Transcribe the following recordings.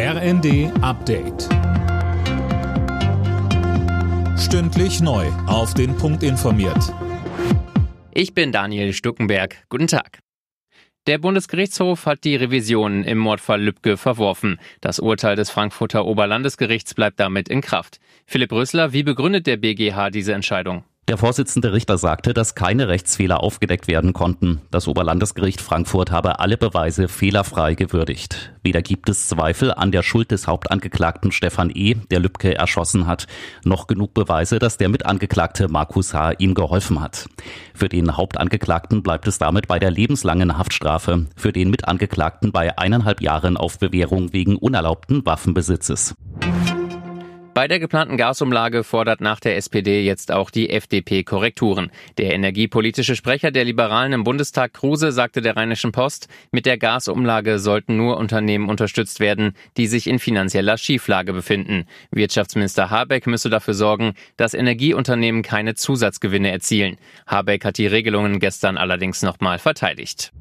RND Update. Stündlich neu. Auf den Punkt informiert. Ich bin Daniel Stuckenberg. Guten Tag. Der Bundesgerichtshof hat die Revision im Mordfall Lübcke verworfen. Das Urteil des Frankfurter Oberlandesgerichts bleibt damit in Kraft. Philipp Rösler, wie begründet der BGH diese Entscheidung? Der Vorsitzende Richter sagte, dass keine Rechtsfehler aufgedeckt werden konnten. Das Oberlandesgericht Frankfurt habe alle Beweise fehlerfrei gewürdigt. Weder gibt es Zweifel an der Schuld des Hauptangeklagten Stefan E., der Lübcke erschossen hat, noch genug Beweise, dass der Mitangeklagte Markus H. ihm geholfen hat. Für den Hauptangeklagten bleibt es damit bei der lebenslangen Haftstrafe, für den Mitangeklagten bei eineinhalb Jahren auf Bewährung wegen unerlaubten Waffenbesitzes. Bei der geplanten Gasumlage fordert nach der SPD jetzt auch die FDP Korrekturen. Der energiepolitische Sprecher der Liberalen im Bundestag Kruse sagte der Rheinischen Post, mit der Gasumlage sollten nur Unternehmen unterstützt werden, die sich in finanzieller Schieflage befinden. Wirtschaftsminister Habeck müsse dafür sorgen, dass Energieunternehmen keine Zusatzgewinne erzielen. Habeck hat die Regelungen gestern allerdings nochmal verteidigt.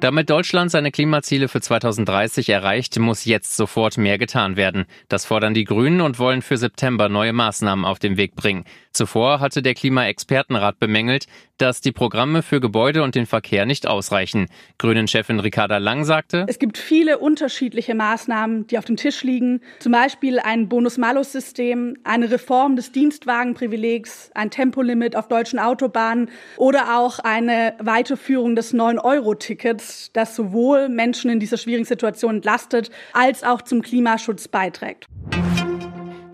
Damit Deutschland seine Klimaziele für 2030 erreicht, muss jetzt sofort mehr getan werden. Das fordern die Grünen und wollen für September neue Maßnahmen auf den Weg bringen. Zuvor hatte der Klimaexpertenrat bemängelt, dass die Programme für Gebäude und den Verkehr nicht ausreichen. Grünen-Chefin Ricarda Lang sagte, Es gibt viele unterschiedliche Maßnahmen, die auf dem Tisch liegen. Zum Beispiel ein Bonus-Malus-System, eine Reform des Dienstwagenprivilegs, ein Tempolimit auf deutschen Autobahnen oder auch eine Weiterführung des 9-Euro-Tickets, das sowohl Menschen in dieser schwierigen Situation entlastet, als auch zum Klimaschutz beiträgt.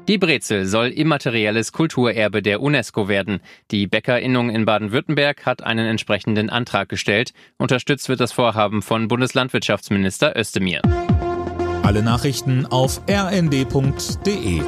Die Brezel soll immaterielles Kulturerbe der UNESCO werden. Die Bäckerinnung in Baden-Württemberg hat einen entsprechenden Antrag gestellt. Unterstützt wird das Vorhaben von Bundeslandwirtschaftsminister Özdemir. Alle Nachrichten auf rnd.de